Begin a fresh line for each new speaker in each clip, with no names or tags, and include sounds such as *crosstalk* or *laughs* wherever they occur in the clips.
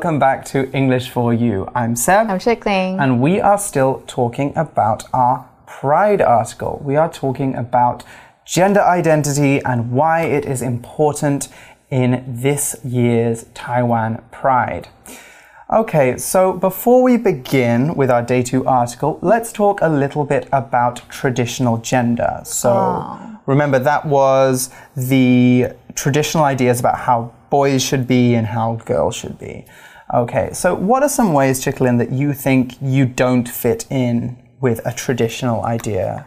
Hello,
Hello.
and welcome back to English for You. I'm Seb,
I'm Chickling.
and we are still talking about our Pride article. We are talking about gender identity and why it is important in this year's Taiwan Pride. Okay, so before we begin with our day two article, let's talk a little bit about traditional gender. So oh. remember, that was the traditional ideas about how boys should be and how girls should be. Okay, so what are some ways, Chicklin, that you think you don't fit in with a traditional idea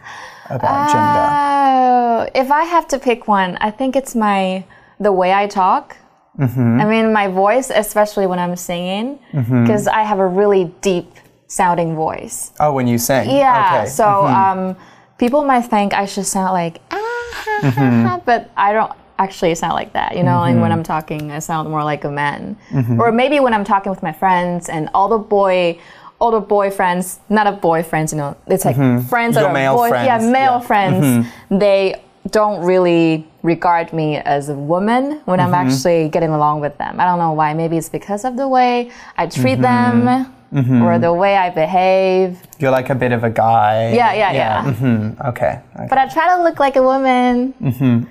about gender?
Oh, if I have to pick one, I think it's my the way I talk.
Mm-hmm.
I mean, my voice, especially when I'm singing, because I have a really deep sounding voice.
Oh, when you sing.
Yeah.
Okay.
So um, people might think I should sound like ah, ha, ha,
Mm-hmm.
ha, but I don't actually it's not like that. You know, and when I'm talking, I sound more like a man.
Mm-hmm.
Or maybe when I'm talking with my friends and all the boy. All the boyfriends, not a boyfriends, you know, it's like friends
Mm-hmm. Your
that are
male
boy, yeah, male
yeah. Mm-hmm.
friends. They don't really regard me as a woman when I'm
Mm-hmm.
actually getting along with them. I don't know why. Maybe it's because of the way I treat
Mm-hmm.
them or the way I behave.
You're like a bit of a guy.
Yeah, yeah, yeah.
mm-hmm Okay. okay.
But I try to look like a woman. *laughs*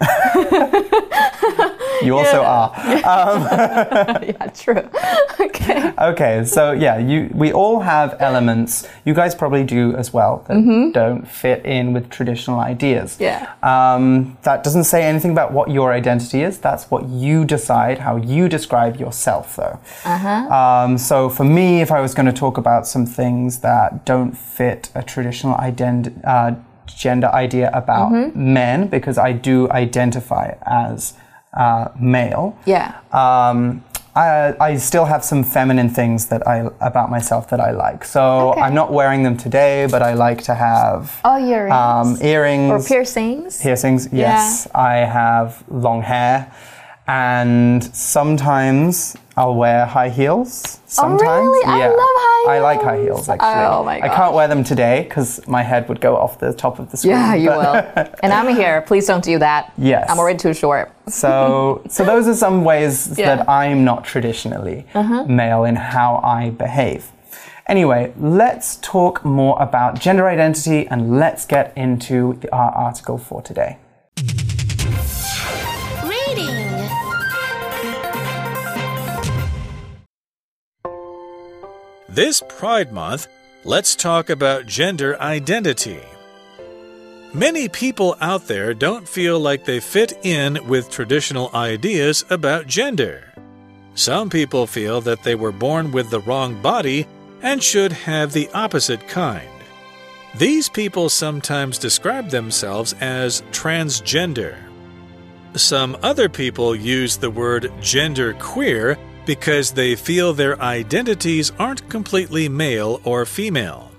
You also are. *laughs* *laughs*
yeah, true. okay.
Okay, so yeah, you we all have elements. You guys probably do as well that don't fit in with traditional ideas.
Yeah.
Um, that doesn't say anything about what your identity is. That's what you decide, how you describe yourself, though. Uh-huh. Um, so for me, if I was going to talk about some things that don't fit a traditional ident- uh, gender idea about men, because I do identify as uh, male.
Yeah.
Um, I, I still have some feminine things that I about myself that I like. So
Okay.
I'm not wearing them today, but I like to have
Oh, earrings.
um, earrings,
or piercings.
piercings. Yes, I have long hair, and sometimes I'll wear high heels. Sometimes,
Oh, really? I
yeah.
love high heels.
I like high
heels.
actually.
Oh, my
I can't wear them today because my head would go off the top of the screen.
Yeah, you will. *laughs* and I'm here. Please don't do that.
Yes.
I'm already too short.
So, so those are some ways *laughs*
Yeah.
that I'm not traditionally uh-huh. male in how I behave. Anyway, let's talk more about gender identity and let's get into our article for today.
This Pride Month, let's talk about gender identity. Many people out there don't feel like they fit in with traditional ideas about gender. Some people feel that they were born with the wrong body and should have the opposite kind. These people sometimes describe themselves as transgender. Some other people use the word gender queer because they feel their identities aren't completely male or female.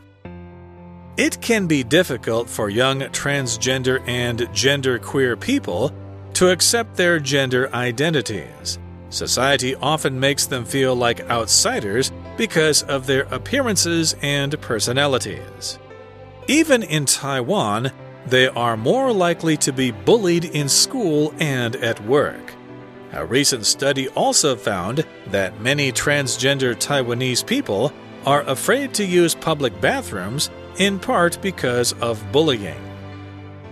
It can be difficult for young transgender and genderqueer people to accept their gender identities. Society often makes them feel like outsiders because of their appearances and personalities. Even in Taiwan, they are more likely to be bullied in school and at work. A recent study also found that many transgender Taiwanese people are afraid to use public bathrooms in part because of bullying.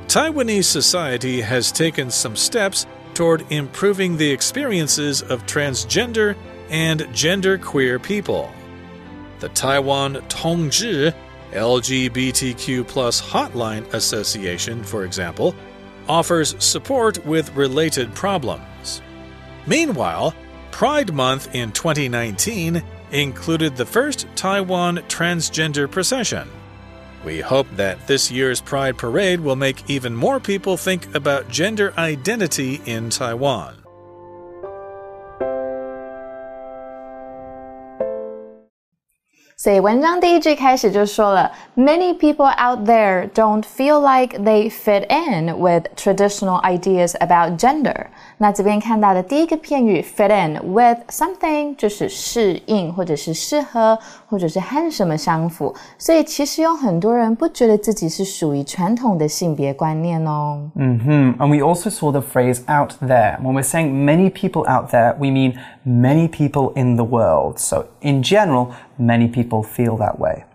Taiwanese society has taken some steps toward improving the experiences of transgender and genderqueer people. The Taiwan Tongzhi LGBTQ Hotline Association, for example, offers support with related problems. Meanwhile, Pride Month in 2019 included the first Taiwan transgender procession. We hope that this year's Pride Parade will make even more people think about gender identity in Taiwan.
所以文章第一句开始就说了，Many people out there don't feel like they fit in with traditional ideas about gender。那这边看到的第一个片语 fit in with something 就是适应，或者是适合，或者是和什么相符。所以其实有很多人不觉得自己是属于传统的性别观念哦。
嗯哼，and we also saw the phrase out there. When we're saying many people out there, we mean many people in the world. So in general, many people feel that way.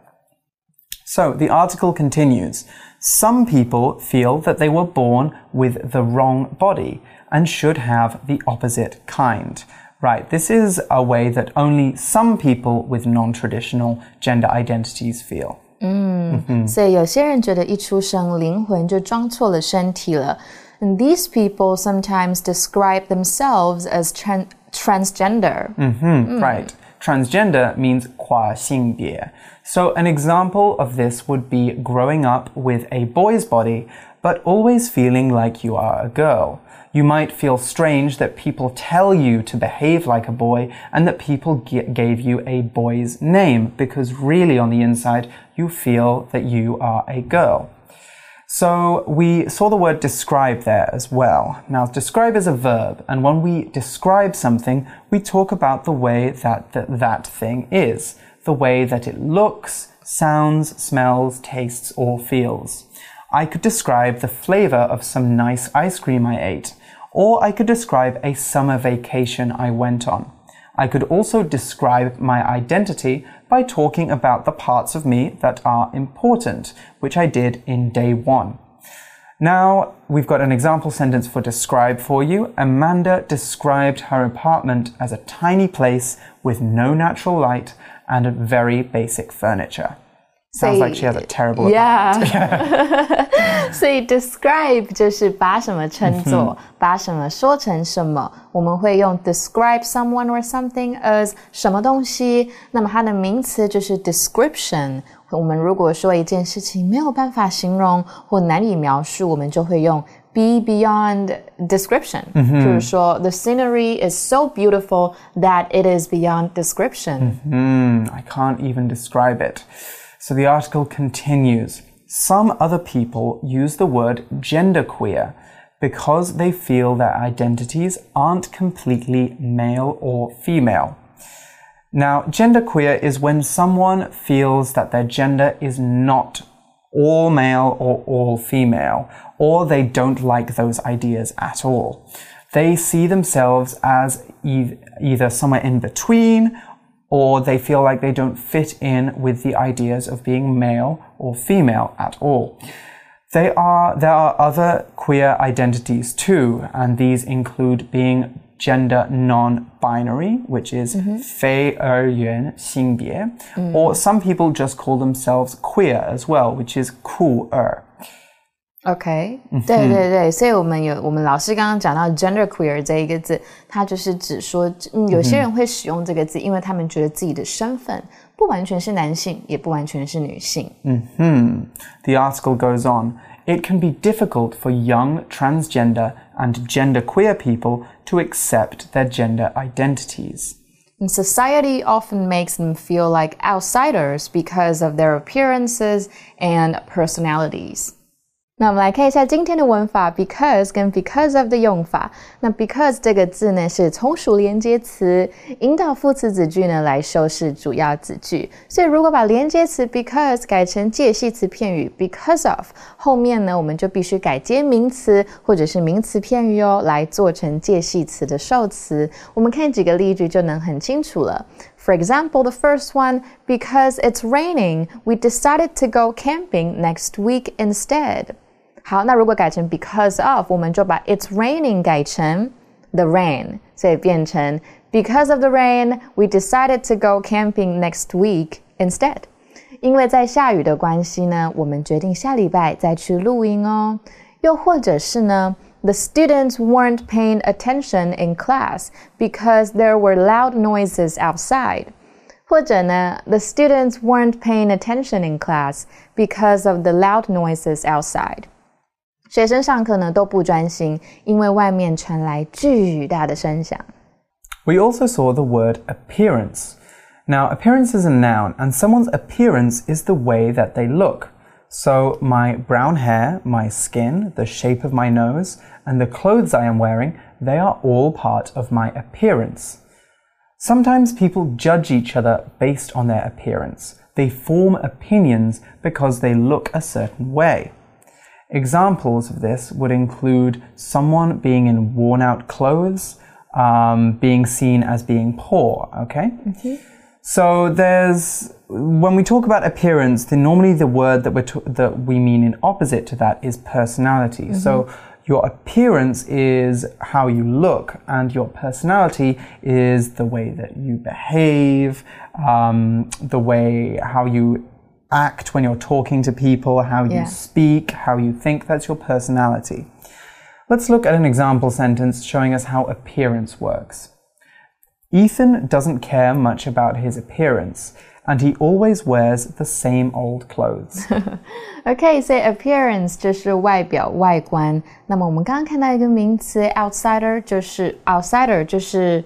So the article continues. Some people feel that they were born with the wrong body and should have the opposite kind. Right, this is a way that only some people with non traditional gender identities feel.
嗯，所以有些人觉得一出生灵魂就装错了身体了。And these people sometimes describe themselves as tran transgender.
Mm-hmm, Right. Transgender means 跨性别. So an example of this would be growing up with a boy's body, but always feeling like you are a girl. You might feel strange that people tell you to behave like a boy and that people gave you a boy's name because really on the inside you feel that you are a girl. So we saw the word describe there as well. Now, describe is a verb, and when we describe something, we talk about the way that th that thing is, the way that it looks, sounds, smells, tastes, or feels. I could describe the flavor of some nice ice cream I ate, or I could describe a summer vacation I went on. I could also describe my identity by talking about the parts of me that are important, which I did in day one. Now, we've got an example sentence for describe for you. Amanda described her apartment as a tiny place with no natural light and very basic furniture. Sounds like she has a terrible
yeah. 所以 *laughs* describe 就是把什么称作，把什么说成什么。我们会用 describe someone or something as 什么东西。那么它的名词就是 description。我们如果说一件事情没有办法形容或难以描述，我们就会用 be beyond description。就是说，the scenery is so beautiful that it is beyond description。
嗯，I can't even describe it。 So the article continues. Some other people use the word genderqueer because they feel their identities aren't completely male or female. Now, genderqueer is when someone feels that their gender is not all male or all female, or they don't like those ideas at all. They see themselves as e either somewhere in between or they feel like they don't fit in with the ideas of being male or female at all. They are, there are other queer identities too, and these include being gender non-binary, which is mm-hmm. 非二元性别, mm. or some people just call themselves queer as well, which is 酷二。
OK，对对对，所以我们有我们老师刚刚讲到 gender queer 这一个字，它就是指说，嗯，有些人会使用这个字，因为他们觉得自己的身份不完全是男性，也不完全是女性。
嗯哼，The article goes on. It can be difficult for young transgender and genderqueer people to accept their gender identities.
And society often makes them feel like outsiders because of their appearances and personalities. 那我们来看一下今天的文法，because 跟 because of 的用法。那 because 这个字呢是从属连接词，引导副词子句呢来修饰主要子句。所以如果把连接词 because 改成介系词片语 because of，后面呢我们就必须改接名词或者是名词片语哦，来做成介系词的受词。我们看几个例句就能很清楚了。For example, the first one, because it's raining, we decided to go camping next week instead. 好，那如果改成 because of，我们就把 it's raining 改成 the rain，所以变成 because of the rain, we decided to go camping next week instead。因为在下雨的关系呢，我们决定下礼拜再去露营哦。又或者是呢，the students weren't paying attention in class because there were loud noises outside。或者呢，the students weren't paying attention in class because of the loud noises outside。 学生上课呢都不专心，因为外面传来巨大的声响。
We also saw the word appearance. Now, appearance is a noun, and someone's appearance is the way that they look. So, my brown hair, my skin, the shape of my nose, and the clothes I am wearing, they are all part of my appearance. Sometimes people judge each other based on their appearance. They form opinions because they look a certain way. Examples of this would include someone being in worn out clothes, um, being seen as being poor, okay?
Mm-hmm.
So there's when we talk about appearance, then normally the word that we're that we mean in opposite to that is personality.
Mm-hmm.
So your appearance is how you look, and your personality is the way that you behave, um, the way how you act when you're talking to people, how you
Yeah.
speak, how you think. That's your personality. Let's look at an example sentence showing us how appearance works. Ethan doesn't care much about his appearance, and he always wears the same old clothes. *laughs*
OK，所以 appearance 就是外表、外观。那么我们刚刚看到一个名词 outsider，就是 outsider 就是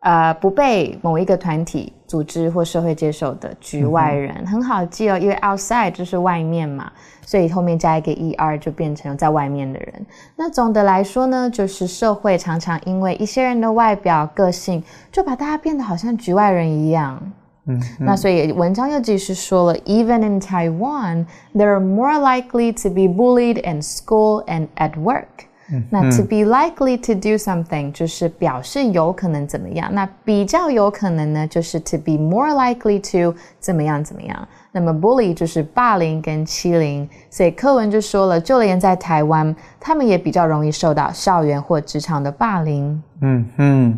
呃不被某一个团体、组织或社会接受的局外人，很好记哦，因为 outside 就是外面嘛，所以后面加一个 er 就变成在外面的人。那总的来说呢，就是社会常常因为一些人的外表、个性，就把大家变得好像局外人一样。嗯那所以文章又继续说了，Even in Taiwan, they are more likely to be bullied in school and at work. 那 to be likely to do something 就是表示有可能怎么样，那比较有可能呢，就是 to be more likely to 怎么样怎么样。那么 bully 就是霸凌跟欺凌，所以课文就说了，就连在台湾，他们也比较容易受到校园或职场的霸凌。
hmm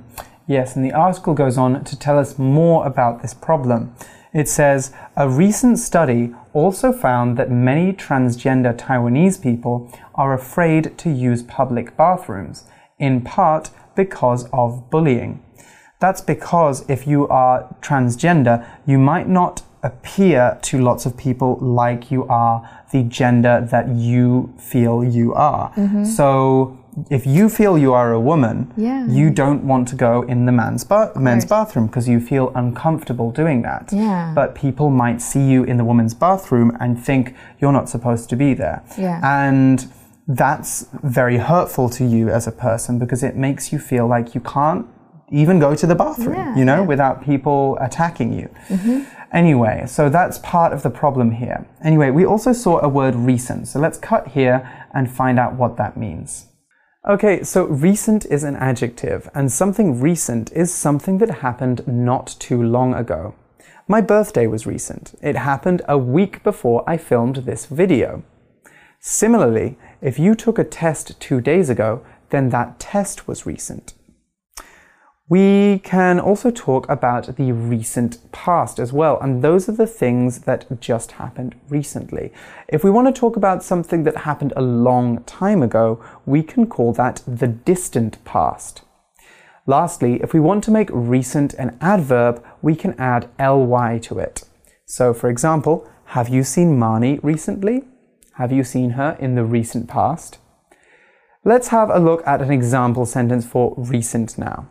Yes, and the article goes on to tell us more about this problem. It says a recent study also found that many transgender Taiwanese people are afraid to use public bathrooms, in part because of bullying. That's because if you are transgender, you might not appear to lots of people like you are the gender that you feel you are. Mm-hmm. So if you feel you are a woman,
Yeah.
you don't want to go in the man's ba- men's bathroom because you feel uncomfortable doing that.
Yeah.
But people might see you in the woman's bathroom and think you're not supposed to be there.
Yeah.
And that's very hurtful to you as a person because it makes you feel like you can't even go to the bathroom,
Yeah,
you know,
yeah.
without people attacking you. Mm -hmm. Anyway, so that's part of the problem here. Anyway, we also saw a word recent. So let's cut here and find out what that means. Okay, so recent is an adjective, and something recent is something that happened not too long ago. My birthday was recent. It happened a week before I filmed this video. Similarly, if you took a test two days ago, then that test was recent. We can also talk about the recent past as well, and those are the things that just happened recently. If we want to talk about something that happened a long time ago, we can call that the distant past. Lastly, if we want to make recent an adverb, we can add ly to it. So, for example, have you seen Marnie recently? Have you seen her in the recent past? Let's have a look at an example sentence for recent now.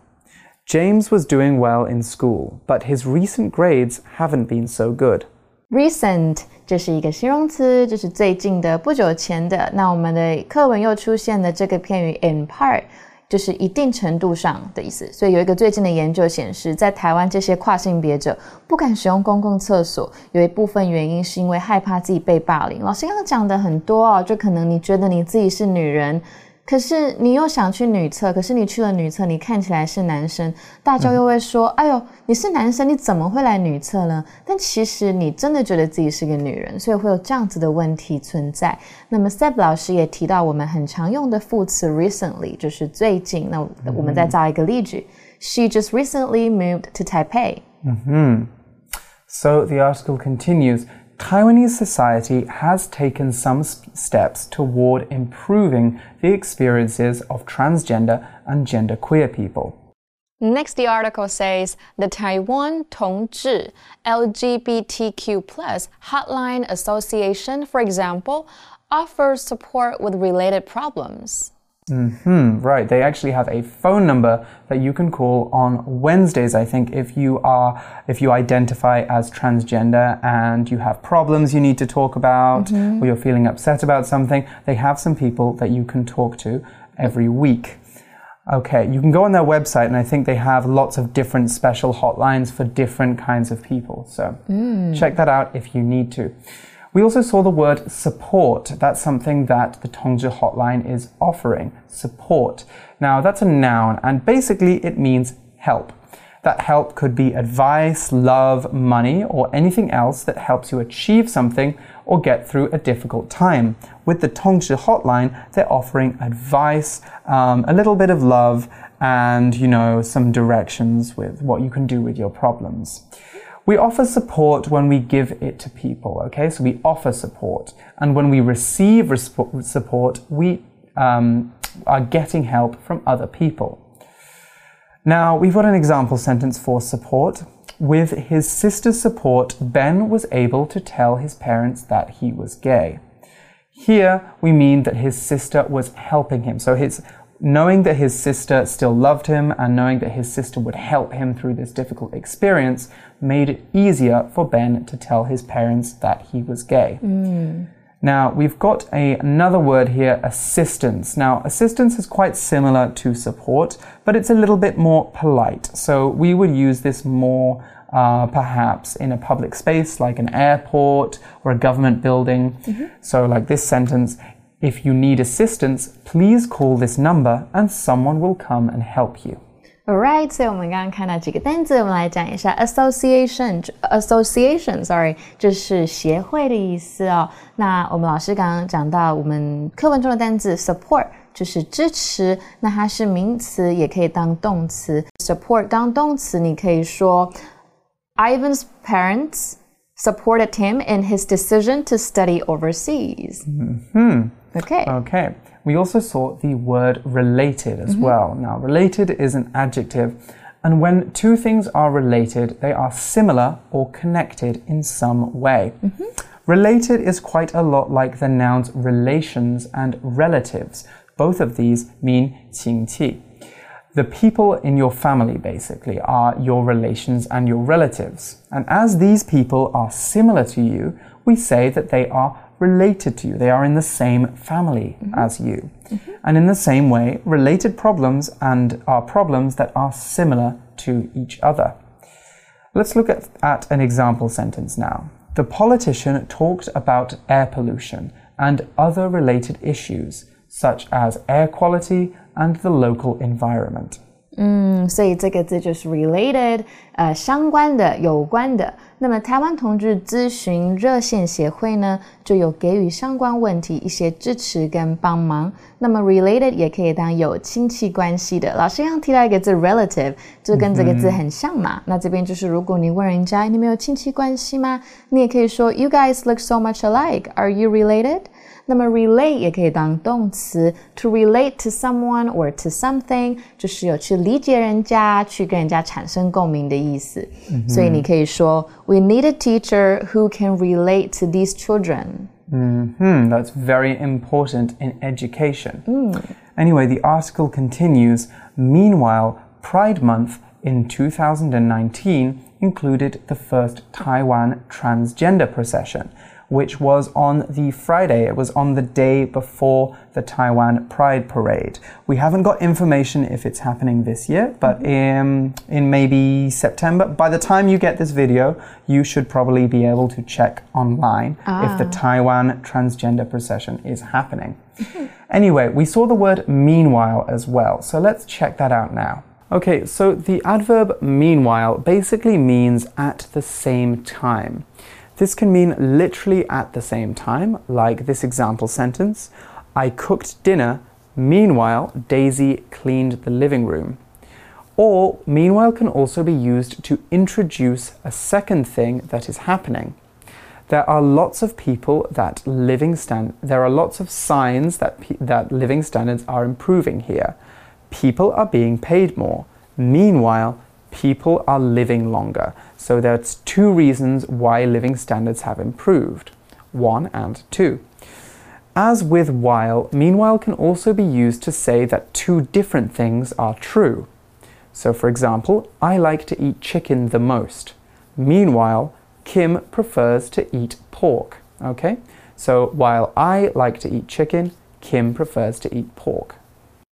James was doing well in school, but his recent grades haven't been so good.
Recent 这是一个形容词，就是最近的、不久前的。那我们的课文又出现了这个片语 in part，就是一定程度上的意思。所以有一个最近的研究显示，在台湾这些跨性别者不敢使用公共厕所，有一部分原因是因为害怕自己被霸凌。老师刚刚讲的很多哦，就可能你觉得你自己是女人。 可是你又想去女厕，可是你去了女厕，你看起来是男生，大家又会说：“哎呦，你是男生，你怎么会来女厕呢？”但其实你真的觉得自己是个女人，所以会有这样子的问题存在。那么 Seb 老师也提到我们很常用的副词 recently，就是最近。那我们再造一个例句：She just recently moved to Taipei 嗯哼。
So the article continues Taiwanese society has taken some steps toward improving the experiences of transgender and genderqueer people.
Next, the article says the Taiwan 同志 LGBTQ Hotline Association, for example, offers support with related problems.
Hmm, right. They actually have a phone number that you can call on Wednesdays, I think, if you are if you identify as transgender and you have problems you need to talk about or you're feeling upset about something, they have some people that you can talk to every week. Okay, you can go on their website and I think they have lots of different special hotlines for different kinds of people. So check that out if you need to. We also saw the word support. That's something that the Tongzhi hotline is offering. Support. Now, that's a noun, and basically it means help. That help could be advice, love, money, or anything else that helps you achieve something or get through a difficult time. With the Tongzhi hotline, they're offering advice, um, a little bit of love, and you know, some directions with what you can do with your problems. We offer support when we give it to people, okay? So we offer support. And when we receive support, we um, are getting help from other people. Now, we've got an example sentence for support. With his sister's support, Ben was able to tell his parents that he was gay. Here, we mean that his sister was helping him. So his knowing that his sister still loved him and knowing that his sister would help him through this difficult experience made it easier for Ben to tell his parents that he was gay. Now, we've got a, another word here, assistance. Now, assistance is quite similar to support, but it's a little bit more polite. So we would use this more uh, perhaps in a public space like an airport or a government building. So, like this sentence, if you need assistance, please call this number and someone will come and help you.
Alright，所以我们刚刚看到几个单词，我们来讲一下 association association sorry，就是协会的意思哦。那我们老师刚刚讲到，我们课文中的单字 support 就是支持，那它是名词，也可以当动词。support 当动词，你可以说 Ivan's parents supported him in his decision to study overseas. Okay.
Okay. We also saw the word related as mm-hmm. well. Now, related is an adjective, and when two things are related, they are similar or connected in some way. Mm-hmm. Related is quite a lot like the nouns relations and relatives. Both of these mean 亲戚. The people in your family basically are your relations and your relatives. And as these people are similar to you, we say that they are related to you. They are in the same family mm-hmm. as you. Mm-hmm. And in the same way, related problems and are problems that are similar to each other. Let's look at, at an example sentence now. The politician talked about air pollution and other related issues, such as air quality and the local environment.
嗯，所以这个字就是 related，呃，相关的、有关的。那么台湾同志咨询热线协会呢，就有给予相关问题一些支持跟帮忙。那么 related 也可以当有亲戚关系的。老师刚刚提到一个字 relative，就跟这个字很像嘛。那这边就是如果你问人家你们有亲戚关系吗？你也可以说 You guys look so much alike. Are you related? 那么 relate 也可以当动词，to relate to someone or to something 就是有去理解人家、去跟人家产生共鸣的意思。所以你可以说，We need a teacher who can relate to these children.
Hmm, that's very important in education. Anyway, the article continues. Meanwhile, Pride Month in 2019 included the first Taiwan transgender procession, which was on the Friday. It was on the day before the Taiwan Pride Parade. We haven't got information if it's happening this year, but mm-hmm. in, in maybe September. By the time you get this video, you should probably be able to check online if the ah. Taiwan transgender procession is happening. Mm-hmm. Anyway, we saw the word meanwhile as well, so let's check that out now. Okay, so the adverb meanwhile basically means at the same time. This can mean literally at the same time, like this example sentence I cooked dinner, meanwhile, Daisy cleaned the living room. Or, meanwhile can also be used to introduce a second thing that is happening. There are lots of people that living stand there are lots of signs that that living standards are improving here. People are being paid more. Meanwhile, people are living longer. So there's two reasons why living standards have improved. One and two. As with while, meanwhile can also be used to say that two different things are true. So, for example, I like to eat chicken the most. Meanwhile, Kim prefers to eat pork. Okay? So, while I like to eat chicken, Kim prefers to eat pork.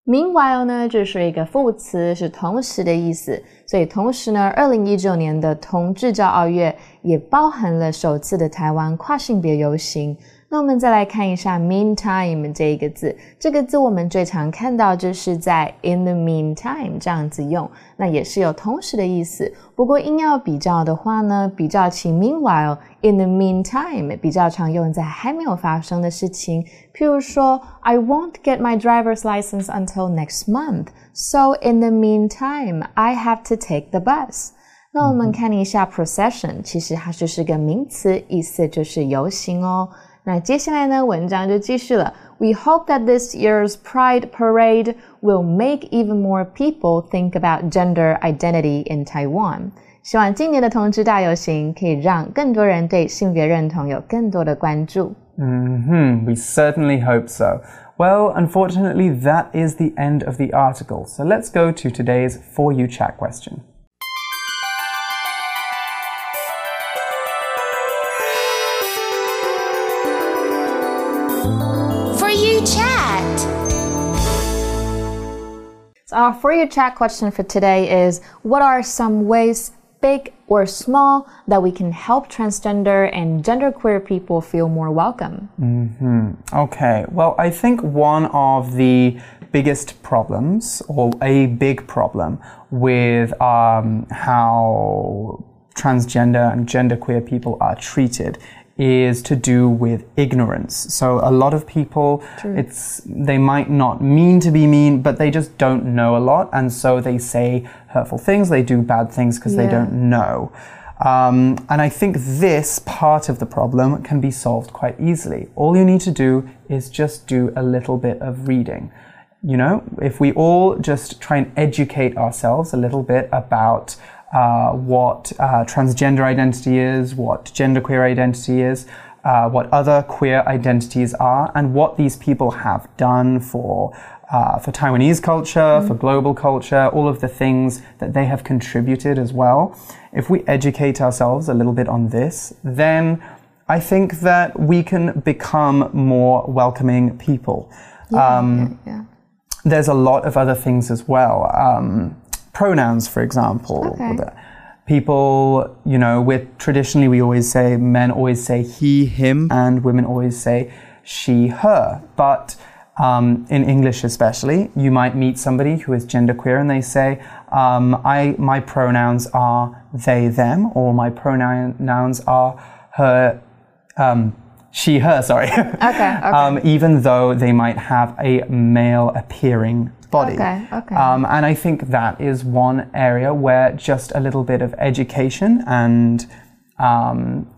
Meanwhile 呢，这是一个副词，是同时的意思。所以同时呢，二零一九年的同志骄傲月也包含了首次的台湾跨性别游行。那我们再来看一下 meantime 这一个字，这个字我们最常看到就是在 in the meantime 这样子用，那也是有同时的意思。不过硬要比较的话呢，比较起 meanwhile in the meantime 比较常用在还没有发生的事情，譬如说 I won't get my driver's license until next month, so in the meantime I have to take the bus。那我们看一下 procession，其实它就是个名词，意思就是游行哦。 那接下来呢，文章就继续了。We hope that this year's Pride Parade will make even more people think about gender identity in Taiwan. 希望今年的同志大游行可以让更多人对性别认同有更多的关注。
hmm, we certainly hope so. Well, unfortunately, that is the end of the article. So let's go to today's For You Chat question.
Our for you chat question for today is what are some ways big or small that we can help transgender and genderqueer people feel more welcome?
Mm -hmm. Okay. Well, I think one of the biggest problems or a big problem with um, how transgender and genderqueer people are treated is to do with ignorance. So a lot of people, True. it's they might not mean to be mean, but they just don't know a lot, and so they say hurtful things. They do bad things because yeah. they don't know. Um, and I think this part of the problem can be solved quite easily. All you need to do is just do a little bit of reading. You know, if we all just try and educate ourselves a little bit about uh, what uh, transgender identity is, what genderqueer identity is, uh, what other queer identities are, and what these people have done for uh, for Taiwanese culture, mm. for global culture, all of the things that they have contributed as well. If we educate ourselves a little bit on this, then I think that we can become more welcoming people.
Yeah, um, yeah, yeah.
There's a lot of other things as well. Um, pronouns, for example.
Okay.
People, you know, with traditionally we always say men always say he, him, and women always say she, her. But um, in English, especially, you might meet somebody who is genderqueer and they say, um, "I my pronouns are they, them," or my pronouns are her. Um, she, her, sorry.
Okay, *laughs* okay.
Um, even though they might have a male appearing body.
Okay, okay.
Um, and I think that is one area where just a little bit of education and um,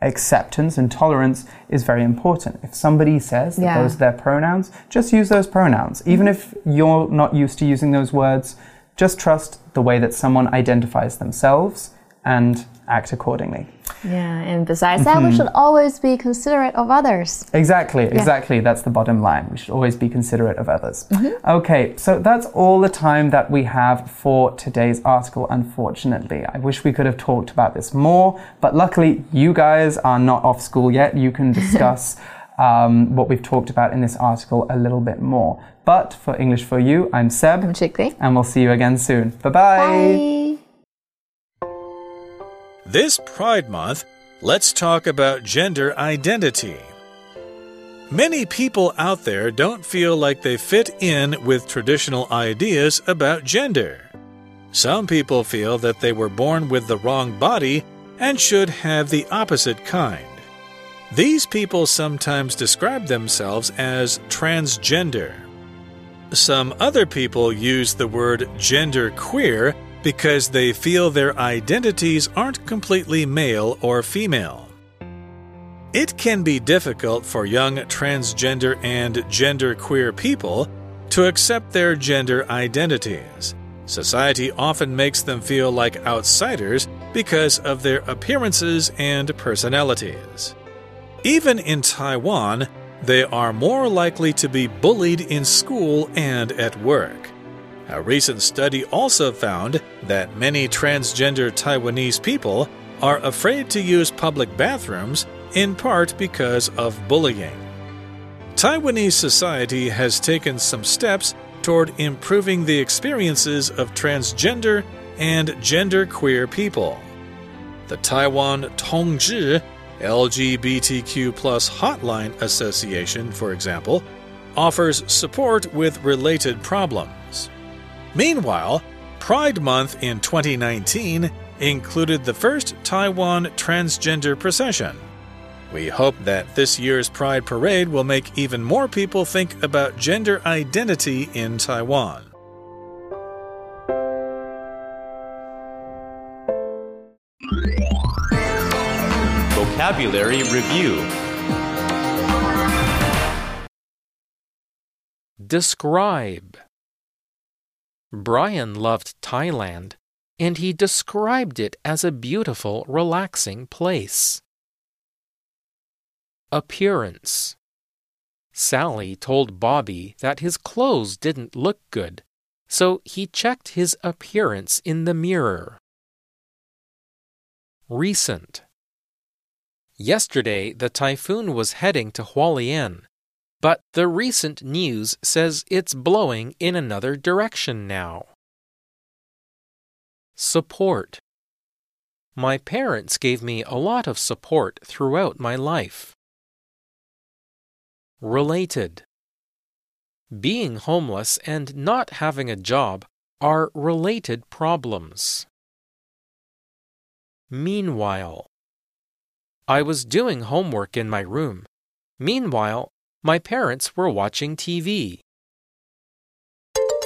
acceptance and tolerance is very important. If somebody says that yeah. those are their pronouns, just use those pronouns. Even if you're not used to using those words, just trust the way that someone identifies themselves and act accordingly.
Yeah, and besides that, mm -hmm. we mm-hmm. should always be considerate of others.
Exactly, yeah. exactly. That's the bottom line. We should always be considerate of others. Mm -hmm. Okay, so that's all the time that we have for today's article, unfortunately. I wish we could have talked about this more, but luckily, you guys are not off school yet. You can *laughs* discuss. Um, what we've talked about in this article a little bit more. But for English for You, I'm Seb.
I'm Chikli.
And we'll see you again soon. Bye-bye.
Bye.
This Pride Month, let's talk about gender identity. Many people out there don't feel like they fit in with traditional ideas about gender. Some people feel that they were born with the wrong body and should have the opposite kind. These people sometimes describe themselves as transgender. Some other people use the word gender queer because they feel their identities aren't completely male or female. It can be difficult for young transgender and genderqueer people to accept their gender identities. Society often makes them feel like outsiders because of their appearances and personalities. Even in Taiwan, they are more likely to be bullied in school and at work. A recent study also found that many transgender Taiwanese people are afraid to use public bathrooms in part because of bullying. Taiwanese society has taken some steps toward improving the experiences of transgender and genderqueer people. The Taiwan Tongzhi LGBTQ plus Hotline Association, for example, offers support with related problems. Meanwhile, Pride Month in 2019 included the first Taiwan transgender procession. We hope that this year's Pride Parade will make even more people think about gender identity in Taiwan.
Vocabulary Review
Describe Brian loved Thailand, and he described it as a beautiful, relaxing place. Appearance Sally told Bobby that his clothes didn't look good, so he checked his appearance in the mirror. Recent Yesterday, the typhoon was heading to Hualien, but the recent news says it's blowing in another direction now. Support My parents gave me a lot of support throughout my life. Related Being homeless and not having a job are related problems. Meanwhile, I was doing homework in my room. Meanwhile, my parents were watching TV.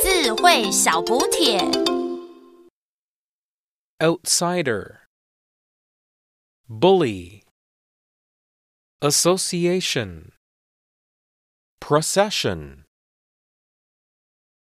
智慧小补帖。
Outsider Bully Association Procession